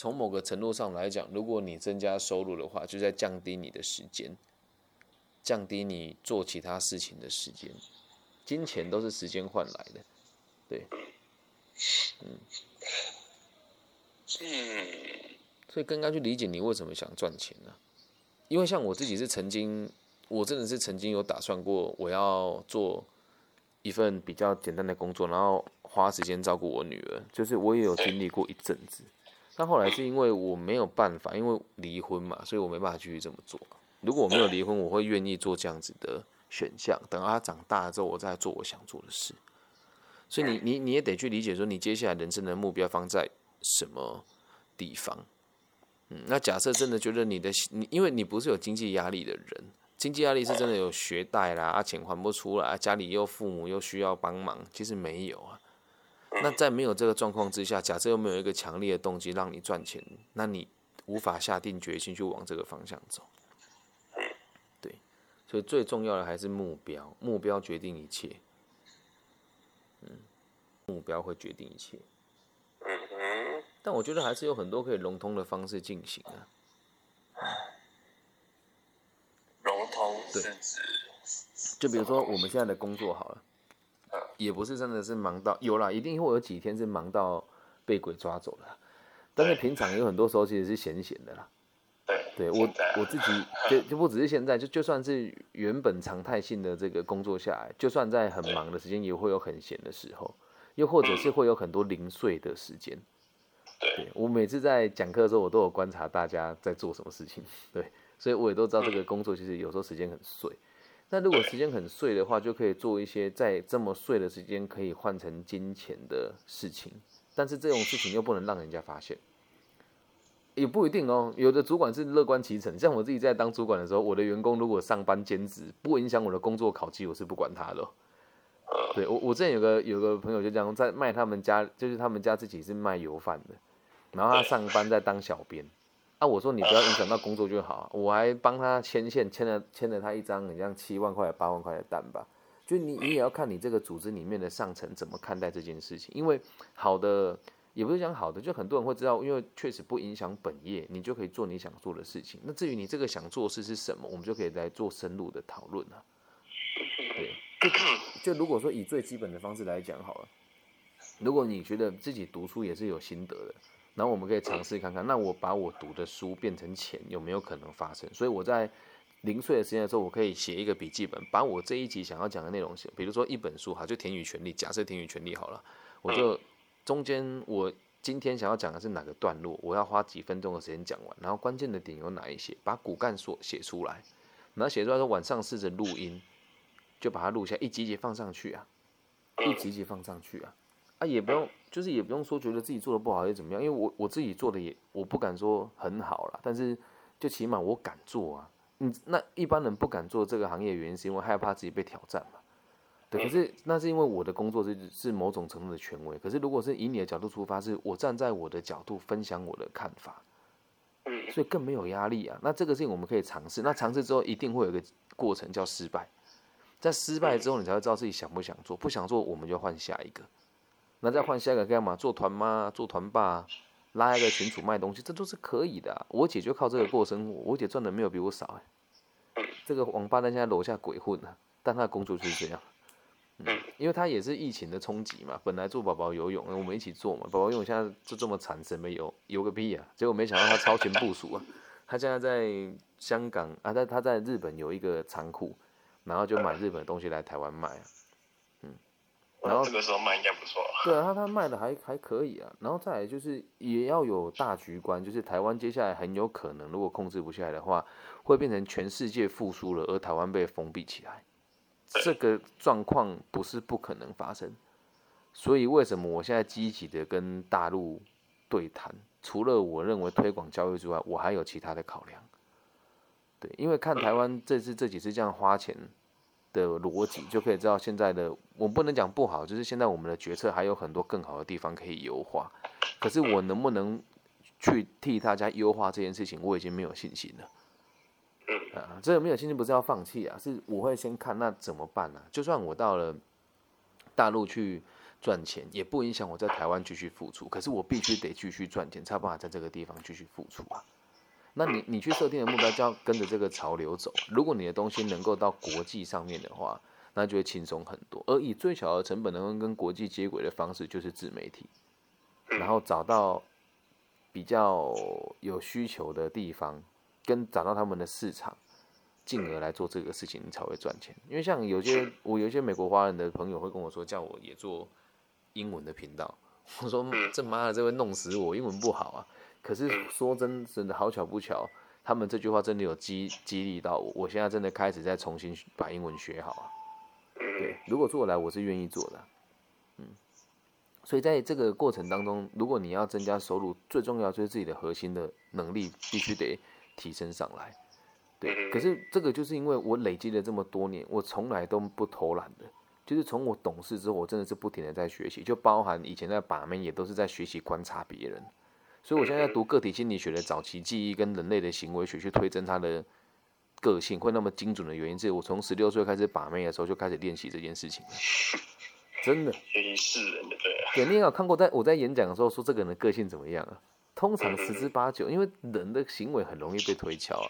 从某个程度上来讲，如果你增加收入的话，就在降低你的时间，降低你做其他事情的时间。金钱都是时间换来的，对，嗯，嗯，所以更该去理解你为什么想赚钱呢？因为像我自己是曾经，我真的是曾经有打算过，我要做一份比较简单的工作，然后花时间照顾我女儿，就是我也有经历过一阵子。但后来是因为我没有办法，因为离婚嘛，所以我没办法继续这么做。如果我没有离婚，我会愿意做这样子的选项。等他长大了之后，我再做我想做的事。所以你你你也得去理解说，你接下来人生的目标放在什么地方。嗯，那假设真的觉得你的你，因为你不是有经济压力的人，经济压力是真的有学贷啦，啊钱还不出来，家里又父母又需要帮忙，其实没有啊。那在没有这个状况之下，假设又没有一个强烈的动机让你赚钱，那你无法下定决心去往这个方向走。对，所以最重要的还是目标，目标决定一切。嗯，目标会决定一切。但我觉得还是有很多可以融通的方式进行啊。融通是指，就比如说我们现在的工作好了，也不是真的是忙到有啦，一定会有几天是忙到被鬼抓走了。但是平常有很多时候其实是闲闲的啦。对，对我我自己 就就不只是现在，就就算是原本常态性的这个工作下来，就算在很忙的时间，也会有很闲的时候，又或者是会有很多零碎的时间。对我每次在讲课的时候，我都有观察大家在做什么事情，对，所以我也都知道这个工作其实有时候时间很碎。那如果时间很碎的话，就可以做一些在这么碎的时间可以换成金钱的事情，但是这种事情又不能让人家发现，也不一定哦。有的主管是乐观其成，像我自己在当主管的时候，我的员工如果上班兼职不影响我的工作考绩，我是不管他的。对我，我之前有个有个朋友就这样在卖他们家，就是他们家自己是卖油饭的。然后他上班在当小编，啊，我说你不要影响到工作就好，我还帮他牵线，牵了牵了他一张，你像七万块、八万块的单吧。就你你也要看你这个组织里面的上层怎么看待这件事情，因为好的也不是讲好的，就很多人会知道，因为确实不影响本业，你就可以做你想做的事情。那至于你这个想做事是什么，我们就可以来做深入的讨论了。对，就如果说以最基本的方式来讲好了，如果你觉得自己读书也是有心得的。然后我们可以尝试看看，那我把我读的书变成钱，有没有可能发生？所以我在零碎的时间的时候，我可以写一个笔记本，把我这一集想要讲的内容写，比如说一本书，哈，就《田与权利》，假设《田与权利》好了，我就中间我今天想要讲的是哪个段落，我要花几分钟的时间讲完，然后关键的点有哪一些，把骨干所写出来，然后写出来说晚上试着录音，就把它录下，一集一集放上去啊，一集一集放上去啊。啊，也不用，就是也不用说觉得自己做的不好，又怎么样？因为我我自己做的也，我不敢说很好了，但是就起码我敢做啊。嗯，那一般人不敢做这个行业，原因是因为害怕自己被挑战嘛。对，可是那是因为我的工作是是某种程度的权威。可是如果是以你的角度出发，是我站在我的角度分享我的看法，所以更没有压力啊。那这个事情我们可以尝试，那尝试之后一定会有一个过程叫失败，在失败之后你才会知道自己想不想做，不想做我们就换下一个。那再换下一个干嘛？做团妈，做团爸，拉一个群主卖东西，这都是可以的。我姐就靠这个过生活，我姐赚的没有比我少哎。这个王八蛋现在楼下鬼混呢，但他的工作就是这样。嗯，因为他也是疫情的冲击嘛，本来做宝宝游泳，我们一起做嘛。宝宝游泳现在就这么惨，什么游游个屁啊！结果没想到他超前部署啊，他现在在香港啊，在他在日本有一个仓库，然后就买日本的东西来台湾卖。然后这个时候卖应该不错。对啊，他他卖的还还可以啊。然后再来就是也要有大局观，就是台湾接下来很有可能，如果控制不下来的话，会变成全世界复苏了，而台湾被封闭起来。这个状况不是不可能发生。所以为什么我现在积极的跟大陆对谈？除了我认为推广教育之外，我还有其他的考量。对，因为看台湾这次这几次这样花钱。的逻辑就可以知道，现在的我不能讲不好，就是现在我们的决策还有很多更好的地方可以优化。可是我能不能去替大家优化这件事情，我已经没有信心了。啊，这个没有信心不是要放弃啊，是我会先看那怎么办呢？就算我到了大陆去赚钱，也不影响我在台湾继续付出。可是我必须得继续赚钱，才有办法在这个地方继续付出啊。那你你去设定的目标就要跟着这个潮流走。如果你的东西能够到国际上面的话，那就会轻松很多。而以最小的成本能够跟国际接轨的方式，就是自媒体，然后找到比较有需求的地方，跟找到他们的市场，进而来做这个事情，你才会赚钱。因为像有些我有一些美国华人的朋友会跟我说，叫我也做英文的频道。我说这妈的，这会弄死我，英文不好啊。可是说真真的好巧不巧，他们这句话真的有激激励到我。我现在真的开始在重新把英文学好啊。对，如果做来，我是愿意做的。嗯，所以在这个过程当中，如果你要增加收入，最重要就是自己的核心的能力必须得提升上来。对，可是这个就是因为我累积了这么多年，我从来都不偷懒的。就是从我懂事之后，我真的是不停的在学习，就包含以前在把妹也都是在学习观察别人。所以我现在在读个体心理学的早期记忆跟人类的行为学去推证他的个性会那么精准的原因，是我从十六岁开始把妹的时候就开始练习这件事情了。真的，学习世人的对。对，你有看过在我在演讲的时候说这个人的个性怎么样啊？通常十之八九，因为人的行为很容易被推敲啊。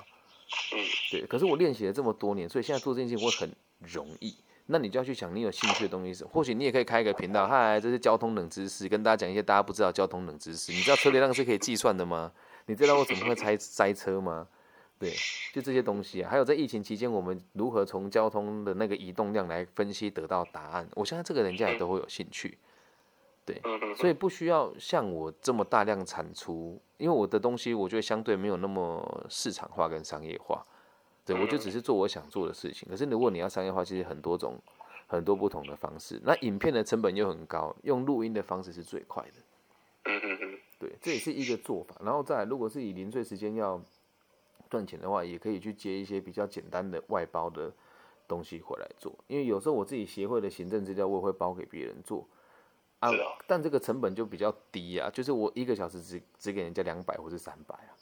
嗯。对，可是我练习了这么多年，所以现在做这件事情会很容易。那你就要去想你有兴趣的东西是，或许你也可以开一个频道，嗨，这是交通冷知识，跟大家讲一些大家不知道交通冷知识。你知道车流量是可以计算的吗？你知道我怎么会猜塞车吗？对，就这些东西啊。还有在疫情期间，我们如何从交通的那个移动量来分析得到答案？我相信这个人家也都会有兴趣。对，所以不需要像我这么大量产出，因为我的东西我觉得相对没有那么市场化跟商业化。对，我就只是做我想做的事情。可是如果你要商业化，其实很多种、很多不同的方式。那影片的成本又很高，用录音的方式是最快的。嗯嗯嗯，对，这也是一个做法。然后再，如果是以零碎时间要赚钱的话，也可以去接一些比较简单的外包的东西回来做。因为有时候我自己协会的行政资料，我也会包给别人做啊，但这个成本就比较低啊，就是我一个小时只只给人家两百或是三百啊。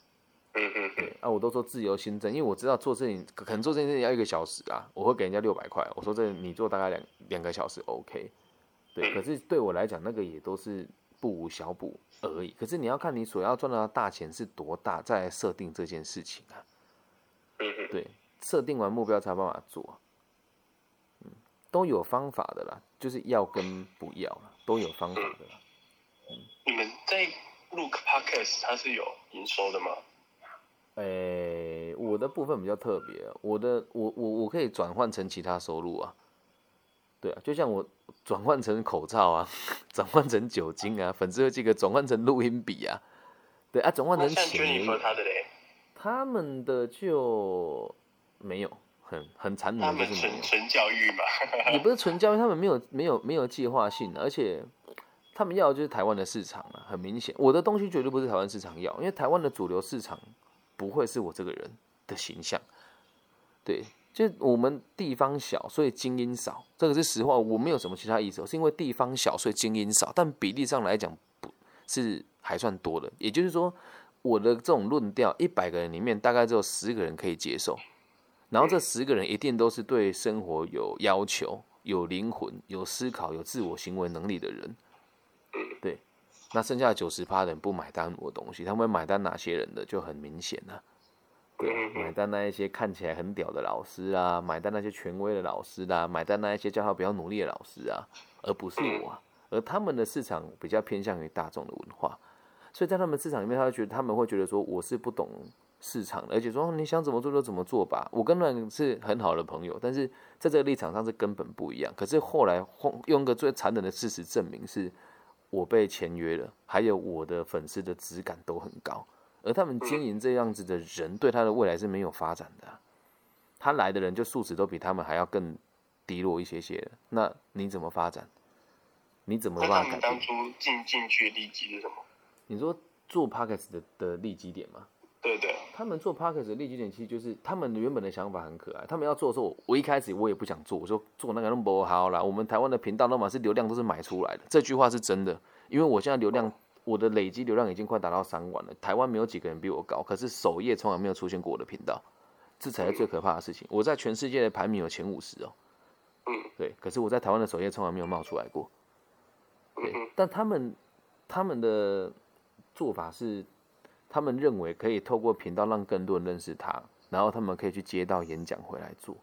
嗯嗯，对啊，我都说自由新政，因为我知道做这件可能做这件事情要一个小时啊，我会给人家六百块。我说这你做大概两两个小时 OK，对，可是对我来讲那个也都是不无小补而已。可是你要看你所要赚到的大钱是多大，再设定这件事情啊。嗯嗯，对，设定完目标才有办法做。嗯，都有方法的啦，就是要跟不要了，都有方法的啦。嗯，你们在录 Podcast 它是有营收的吗？诶，我的部分比较特别，我的我我我可以转换成其他收入啊，对啊，就像我转换成口罩啊，转换成酒精啊，粉丝这个转换成录音笔啊，对啊，转换成钱。他的嘞？他们的就没有，很很残忍的就是纯纯教育嘛，也不是纯教育，他们没有没有没有计划性，而且他们要的就是台湾的市场啊，很明显，我的东西绝对不是台湾市场要，因为台湾的主流市场。不会是我这个人的形象，对，就我们地方小，所以精英少，这个是实话，我没有什么其他意思，是因为地方小，所以精英少，但比例上来讲不是还算多的，也就是说，我的这种论调，一百个人里面大概只有十个人可以接受，然后这十个人一定都是对生活有要求、有灵魂、有思考、有自我行为能力的人，对。那剩下九十趴的人不买单我东西，他们买单哪些人的就很明显了。对，买单那一些看起来很屌的老师啊，买单那些权威的老师啦，买单那一些叫他比较努力的老师啊，而不是我。而他们的市场比较偏向于大众的文化，所以在他们市场里面，他会觉得他们会觉得说我是不懂市场的，而且说你想怎么做就怎么做吧。我跟乱是很好的朋友，但是在这个立场上是根本不一样。可是后来用个最残忍的事实证明是。我被签约了，还有我的粉丝的质感都很高，而他们经营这样子的人，对他的未来是没有发展的。他来的人就素质都比他们还要更低落一些些那你怎么发展？你怎么办？当初进进去的利基是什么？你说做 p o c k e t 的的利基点吗？对对，他们做 p o c k e t 的利基点其实就是他们原本的想法很可爱。他们要做的时候，我一开始我也不想做，我说做那个那么不好啦。我们台湾的频道那么是流量都是买出来的，这句话是真的。因为我现在流量，我的累积流量已经快达到三万了。台湾没有几个人比我高，可是首页从来没有出现过我的频道，这才是最可怕的事情。我在全世界的排名有前五十哦，嗯，对，可是我在台湾的首页从来没有冒出来过。对，但他们他们的做法是，他们认为可以透过频道让更多人认识他，然后他们可以去接到演讲回来做。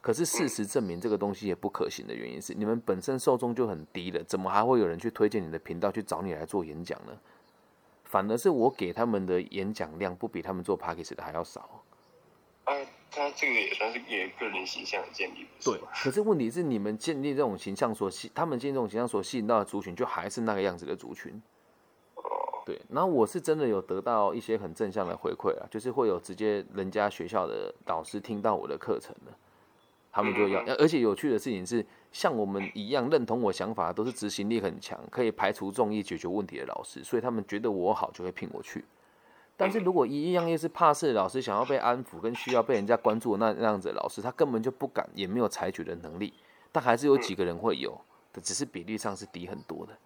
可是事实证明，这个东西也不可行的原因是，你们本身受众就很低了，怎么还会有人去推荐你的频道去找你来做演讲呢？反而是我给他们的演讲量不比他们做 p a c k a g e 的还要少。啊，他这个也算是也个人形象的建立。对，可是问题是，你们建立这种形象所吸，他们建立这种形象所吸引到的族群，就还是那个样子的族群。对，然后我是真的有得到一些很正向的回馈啊，就是会有直接人家学校的导师听到我的课程的，他们就要，而且有趣的事情是，像我们一样认同我想法，都是执行力很强，可以排除众议解决问题的老师，所以他们觉得我好，就会聘我去。但是如果一样又是怕事的老师，想要被安抚跟需要被人家关注的那那样子的老师，他根本就不敢，也没有采取的能力。但还是有几个人会有，只是比例上是低很多的。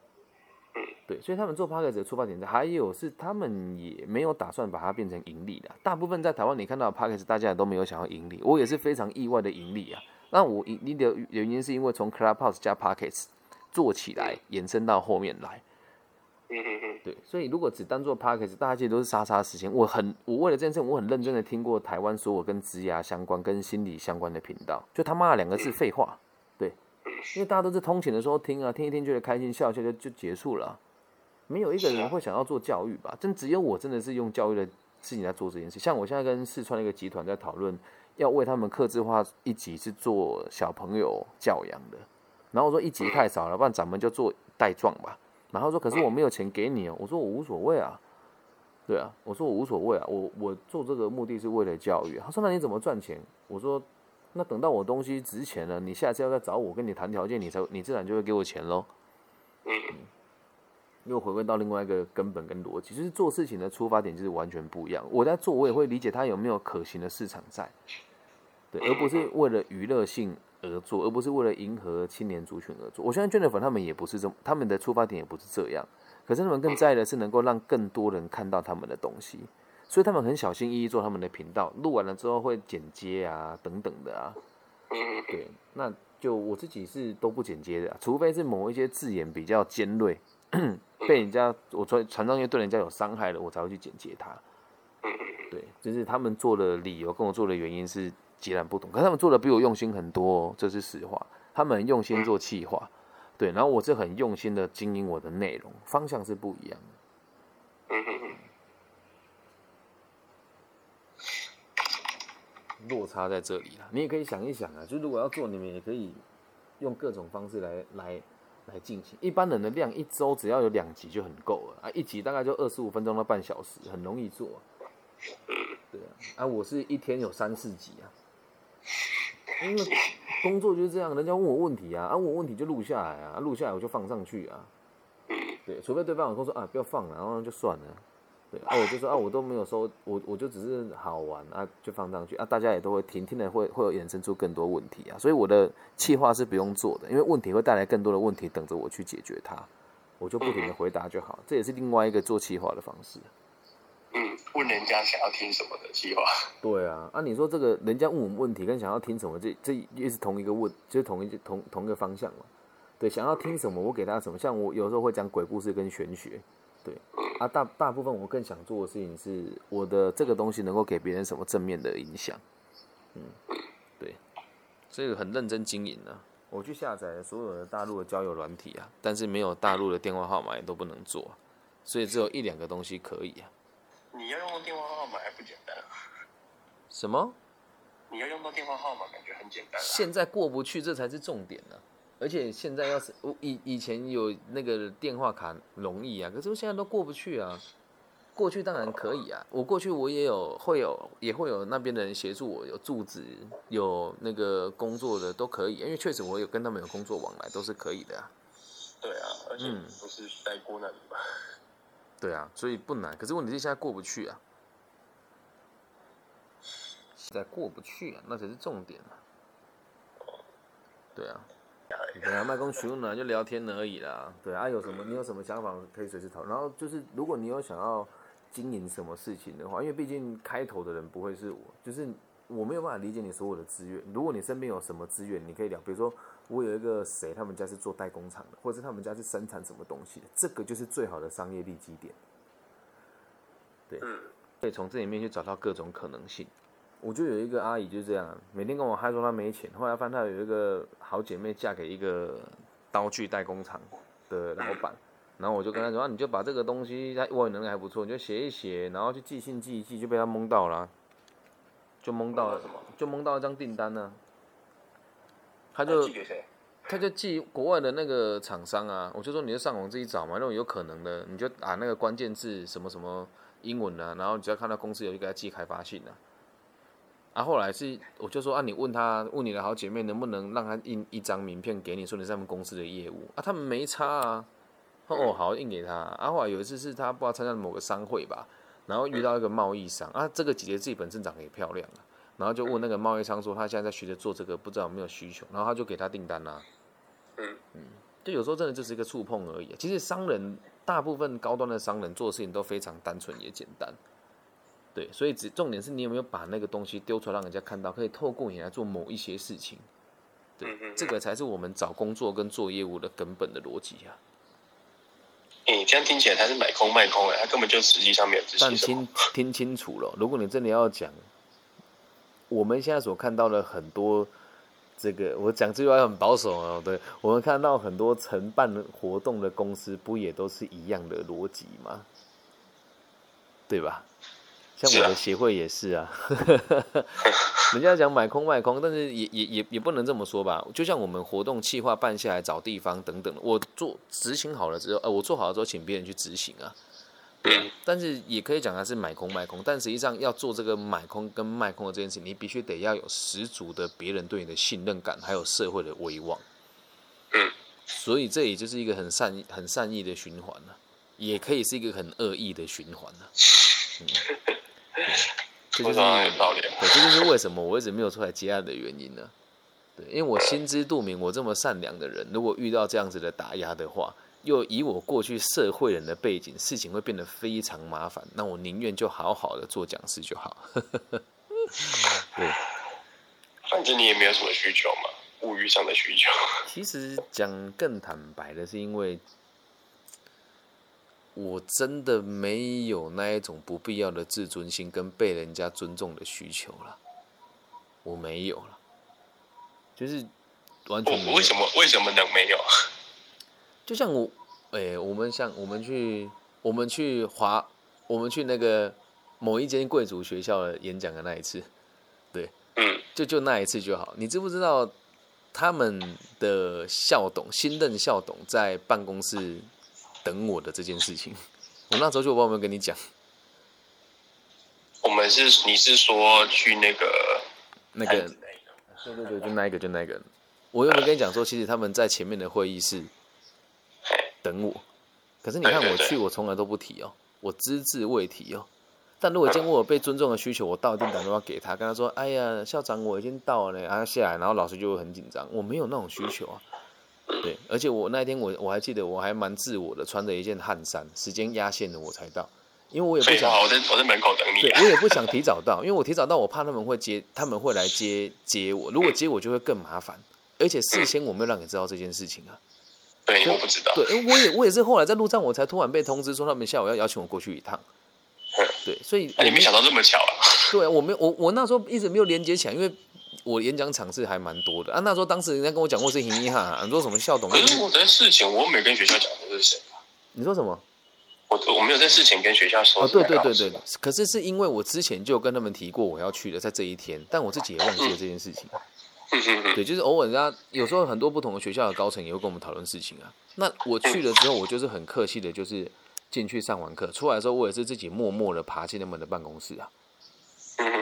对，所以他们做 p a c k a g e 的出发点，还有是他们也没有打算把它变成盈利的。大部分在台湾你看到的 p a c k a g e 大家也都没有想要盈利。我也是非常意外的盈利啊。那我盈利的原因是因为从 Clubhouse 加 p a c k a g e 做起来，延伸到后面来。对，所以如果只当做 p a c k a g e 大家其实都是杀杀时间。我很，我为了这件事，我很认真的听过台湾所有跟职涯相关、跟心理相关的频道，就他妈的两个字废话。对，因为大家都是通勤的时候听啊，听一听觉得开心，笑笑就就结束了。没有一个人会想要做教育吧？真只有我真的是用教育的事情在做这件事。像我现在跟四川的一个集团在讨论，要为他们刻字化一集是做小朋友教养的，然后我说一集太少了，不然咱们就做带状吧。然后说，可是我没有钱给你哦。我说我无所谓啊，对啊，我说我无所谓啊，我我做这个目的是为了教育。他说那你怎么赚钱？我说那等到我东西值钱了，你下次要再找我跟你谈条件，你才你自然就会给我钱喽。嗯，又回归到另外一个根本跟逻辑，就是做事情的出发点就是完全不一样。我在做，我也会理解他有没有可行的市场在，对，而不是为了娱乐性。而做，而不是为了迎合青年族群而做。我相信 Jennifer 他们也不是这么，他们的出发点也不是这样。可是他们更在意的是能够让更多人看到他们的东西，所以他们很小心翼翼做他们的频道，录完了之后会剪接啊，等等的啊。对，那就我自己是都不剪接的，除非是某一些字眼比较尖锐，被人家我传传上去对人家有伤害了，我才会去剪接它。对，就是他们做的理由跟我做的原因是。截然不同，可他们做的比我用心很多，这是实话。他们很用心做企划，对，然后我是很用心的经营我的内容，方向是不一样的。落差在这里了，你也可以想一想啊，就如果要做，你们也可以用各种方式来来来进行。一般人的量一周只要有两集就很够了啊，一集大概就二十五分钟到半小时，很容易做。对啊，啊，我是一天有三四集啊。因为工作就是这样，人家问我问题啊，啊我问题就录下来啊，录下来我就放上去啊。对，除非对方有跟我说啊不要放了，然后就算了。对，啊我就说啊我都没有收，我我就只是好玩啊就放上去啊，大家也都会听，听了会会有衍生出更多问题啊，所以我的计划是不用做的，因为问题会带来更多的问题等着我去解决它，我就不停的回答就好，这也是另外一个做计划的方式。嗯，问人家想要听什么的计划。对啊，啊，你说这个人家问我们问题跟想要听什么，这这也是同一个问，就是同一同同一个方向嘛。对，想要听什么，我给他什么。像我有时候会讲鬼故事跟玄学，对。啊，大大部分我更想做的事情是，我的这个东西能够给别人什么正面的影响。嗯，对，这个很认真经营呢。我去下载所有的大陆的交友软体啊，但是没有大陆的电话号码也都不能做，所以只有一两个东西可以啊。你要用到电话号码还不简单啊？什么？你要用到电话号码，感觉很简单。现在过不去，这才是重点呢。而且现在要是我以以前有那个电话卡容易啊，可是我现在都过不去啊。过去当然可以啊，我过去我也有会有也会有那边的人协助我，有住址有那个工作的都可以，因为确实我有跟他们有工作往来，都是可以的啊。对啊，而且不是待过那里吗？对啊，所以不难，可是问题是现在过不去啊，现在过不去啊，那才是重点啊。对啊，本来麦公询问呢，就聊天而已啦。对啊，有什么你有什么想法可以随时讨论。然后就是，如果你有想要经营什么事情的话，因为毕竟开头的人不会是我，就是我没有办法理解你所有的资源。如果你身边有什么资源，你可以聊，比如说我有一个谁，他们家是做代工厂的，或者是他们家是生产什么东西的，这个就是最好的商业利基点。对，可以从这里面去找到各种可能性。我就有一个阿姨就是这样，每天跟我嗨说她没钱，后来发现她有一个好姐妹嫁给一个刀具代工厂的老板，然后我就跟她说，啊，你就把这个东西，她外语能力还不错，你就写一写，然后去寄信寄一寄，就被她蒙到了，就蒙到了，就蒙到一张订单呢。他就寄给谁？他就寄国外的那个厂商啊，我就说你就上网自己找嘛，那种有可能的，你就打那个关键字什么什么英文啊，然后只要看到公司有就给他寄开发信啊。啊，后来是我就说啊，你问他问你的好姐妹能不能让他印一张名片给你，说你是他们公司的业务啊，他们没差啊。哦，好印给他。啊，后来有一次是他不知道参加某个商会吧，然后遇到一个贸易商啊，这个姐姐自己本身长得也漂亮啊。然后就问那个贸易商说，他现在在学着做这个，不知道有没有需求，然后他就给他订单啦。嗯嗯，就有时候真的就是一个触碰而已。其实商人大部分高端的商人做的事情都非常单纯也简单。对，所以只重点是你有没有把那个东西丢出来让人家看到，可以透过你来做某一些事情。对，这个才是我们找工作跟做业务的根本的逻辑啊。你这样听起来他是买空卖空哎，他根本就实际上没有执但行什么。听听清楚了，如果你真的要讲。我们现在所看到的很多，这个我讲这句话很保守哦。对我们看到很多承办活动的公司，不也都是一样的逻辑吗？对吧？像我的协会也是啊，人家讲买空卖空，但是也也也也不能这么说吧。就像我们活动计划办下来，找地方等等，我做执行好了之后，呃，我做好了之后，请别人去执行啊。对，但是也可以讲它是买空卖空，但实际上要做这个买空跟卖空的这件事，你必须得要有十足的别人对你的信任感，还有社会的威望。嗯，所以这也就是一个很善很善意的循环了，也可以是一个很恶意的循环了。嗯，这就是有道理。对，这就是为什么我一直没有出来接案的原因呢？对，因为我心知肚明，我这么善良的人，如果遇到这样子的打压的话。又以我过去社会人的背景，事情会变得非常麻烦。那我宁愿就好好的做讲师就好。对，反正你也没有什么需求嘛，物欲上的需求。其实讲更坦白的是，因为我真的没有那一种不必要的自尊心跟被人家尊重的需求了。我没有了，就是完全没有。为什么？为什么能没有？就像我，哎，我们像我们去，我们去华，我们去那个某一间贵族学校的演讲的那一次，对，嗯，就就那一次就好。你知不知道他们的校董新任校董在办公室等我的这件事情？我那时候就我有没有跟你讲？我们是你是说去那个那个？对对对，就那一个，就那个。我有没有跟你讲说，其实他们在前面的会议室？等我，可是你看我去，我从来都不提哦，我只字未提哦。但如果经过我被尊重的需求，我到一定打电话给他，跟他说：“哎呀，校长，我已经到了。”然后下来，然后老师就会很紧张。我没有那种需求啊，对。而且我那天我我还记得，我还蛮自我的，穿着一件汗衫，时间压线了我才到，因为我也不想我在我在门口等你。对，我也不想提早到，因为我提早到，我怕他们会接，他们会来接接我。如果接我，就会更麻烦。而且事先我没有让你知道这件事情啊。对，我不知道。对，因为我也我也是后来在路上，我才突然被通知说他们下午要邀请我过去一趟。对，所以你没想到这么巧啊？对，我没我我那时候一直没有连接起来，因为我演讲场次还蛮多的啊。那时候当时人家跟我讲过是行一哈，你说什么校董？可是我在事情，我没跟学校讲过是谁。你说什么？我我没有在事情跟学校说。哦，对对对对。可是是因为我之前就跟他们提过我要去的，在这一天，但我自己也忘记了这件事情。对，就是偶尔人家有时候很多不同的学校的高层也会跟我们讨论事情啊。那我去了之后，我就是很客气的，就是进去上完课出来的时候，我也是自己默默的爬进他们的办公室啊。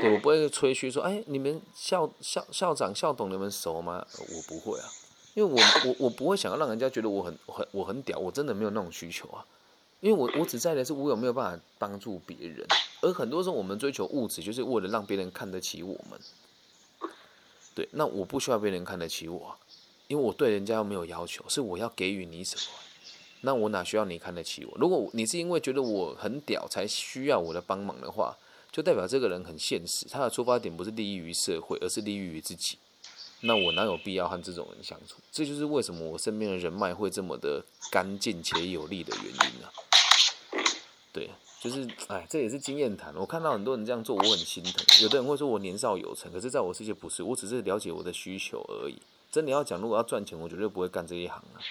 对，我不会吹嘘说，哎，你们校校校长校董你们熟吗？我不会啊，因为我 我我不会想要让人家觉得我很很我很屌，我真的没有那种需求啊。因为我我只在的是我有没有办法帮助别人，而很多时候我们追求物质，就是为了让别人看得起我们。对，那我不需要别人看得起我，因为我对人家又没有要求，是我要给予你什么，那我哪需要你看得起我？如果你是因为觉得我很屌才需要我的帮忙的话，就代表这个人很现实，他的出发点不是利益于社会，而是利益于自己。那我哪有必要和这种人相处？这就是为什么我身边的人脉会这么的干净且有力的原因啊。对，就是哎，这也是经验谈。我看到很多人这样做，我很心疼。有的人会说我年少有成，可是在我世界不是，我只是了解我的需求而已。真的要讲，如果要赚钱，我绝对不会干这一行啊。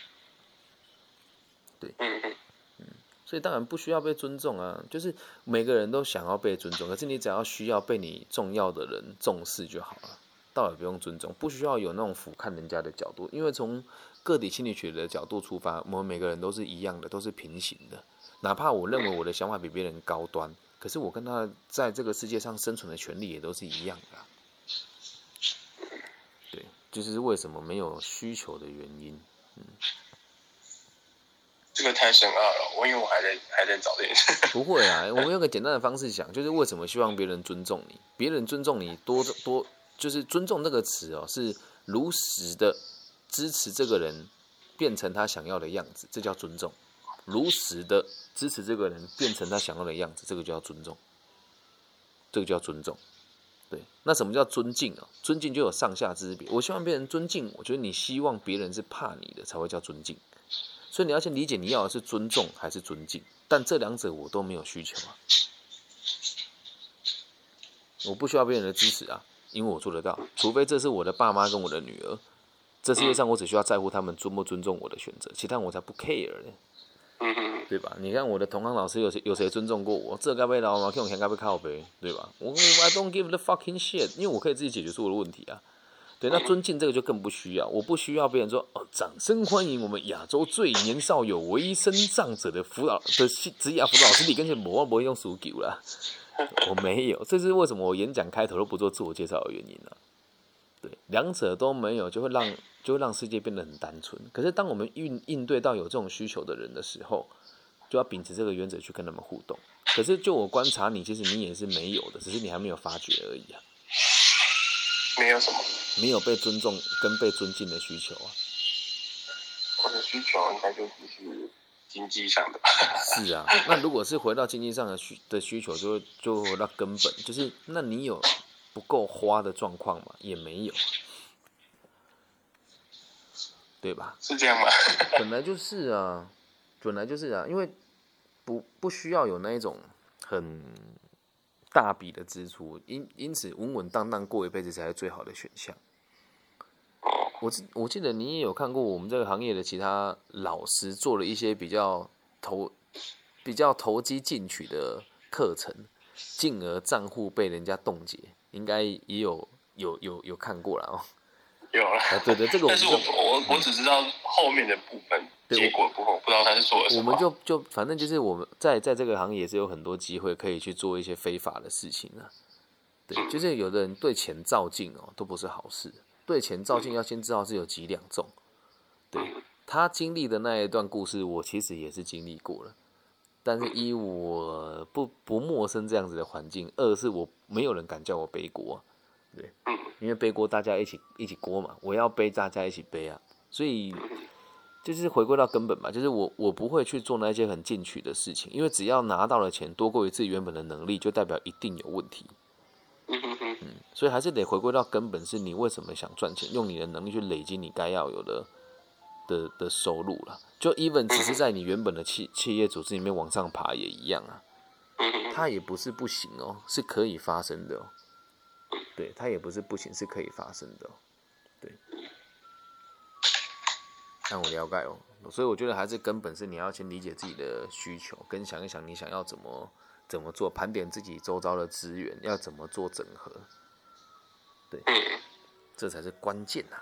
对，所以当然不需要被尊重啊，就是每个人都想要被尊重，可是你只要需要被你重要的人重视就好了，倒也不用尊重，不需要有那种俯瞰人家的角度，因为从个体心理学的角度出发，我们每个人都是一样的，都是平行的，哪怕我认为我的想法比别人高端，可是我跟他在这个世界上生存的权利也都是一样的。对，就是为什么没有需求的原因，嗯。这个太深奥了，我因为我还在还在找这件事。不会啊，我们用个简单的方式讲，就是为什么希望别人尊重你？别人尊重你多多，就是尊重这个词哦，是如实的支持这个人变成他想要的样子，这叫尊重。如实的支持这个人变成他想要的样子，这个就叫尊重。这个叫尊重。对，那什么叫尊敬啊？尊敬就有上下之别。我希望别人尊敬，我觉得你希望别人是怕你的，才会叫尊敬。所以你要先理解你要的是尊重还是尊敬，但这两者我都没有需求啊，我不需要别人的支持啊，因为我做得到，除非这是我的爸妈跟我的女儿，这世界上我只需要在乎他们尊不尊重我的选择，其他我才不 care 呢，对吧？你看我的同行老师有谁有谁尊重过我？这该被老吗？这种钱该被靠背，对吧？我 I don't give the fucking shit，因为我可以自己解决所有的问题啊。对，那尊敬这个就更不需要，我不需要别人说哦，掌声欢迎我们亚洲最年少有为生长者的辅导的职业辅导师，你跟前我不会用数九了，我没有，这是为什么我演讲开头都不做自我介绍的原因呢？对，两者都没有，就会让就会让世界变得很单纯。可是当我们应应对到有这种需求的人的时候，就要秉持这个原则去跟他们互动。可是就我观察你，其实你也是没有的，只是你还没有发觉而已啊。没有什么，没有被尊重跟被尊敬的需求啊。我的需求应该就只是经济上的。是啊，那如果是回到经济上的需的需求，就就回到根本，就是那你有不够花的状况吗？也没有，对吧？是这样吗？本来就是啊，本来就是啊，因为不不需要有那一种很。大笔的支出，因因此稳稳当当过一辈子才是最好的选项。我我记得你也有看过我们这个行业的其他老师做了一些比较投比较投机进取的课程，进而账户被人家冻结，应该也有有有有看过了哦。有了，对对，这个但是我我我只知道后面的部分，结果部分我不知道他是做了什么。我们就就反正就是我们在在这个行业也是有很多机会可以去做一些非法的事情啊。对，就是有的人对钱照镜哦，都不是好事。对钱照镜要先知道是有几两重。对他经历的那一段故事，我其实也是经历过了。但是一我不不陌生这样子的环境，二是我没有人敢叫我背锅。对，因为背锅大家一起一起锅嘛，我要背大家一起背啊，所以就是回归到根本吧，就是我我不会去做那些很进取的事情，因为只要拿到了钱多过于自己原本的能力，就代表一定有问题。嗯，所以还是得回归到根本，是你为什么想赚钱，用你的能力去累积你该要有的的的收入了。就 even 只是在你原本的企企业组织里面往上爬也一样啊，它也不是不行哦，是可以发生的哦。对，它也不是不行，是可以发生的。对，让我了解哦。所以我觉得还是根本是你要先理解自己的需求，跟想一想你想要怎么怎么做，盘点自己周遭的资源，要怎么做整合。对，这才是关键呐。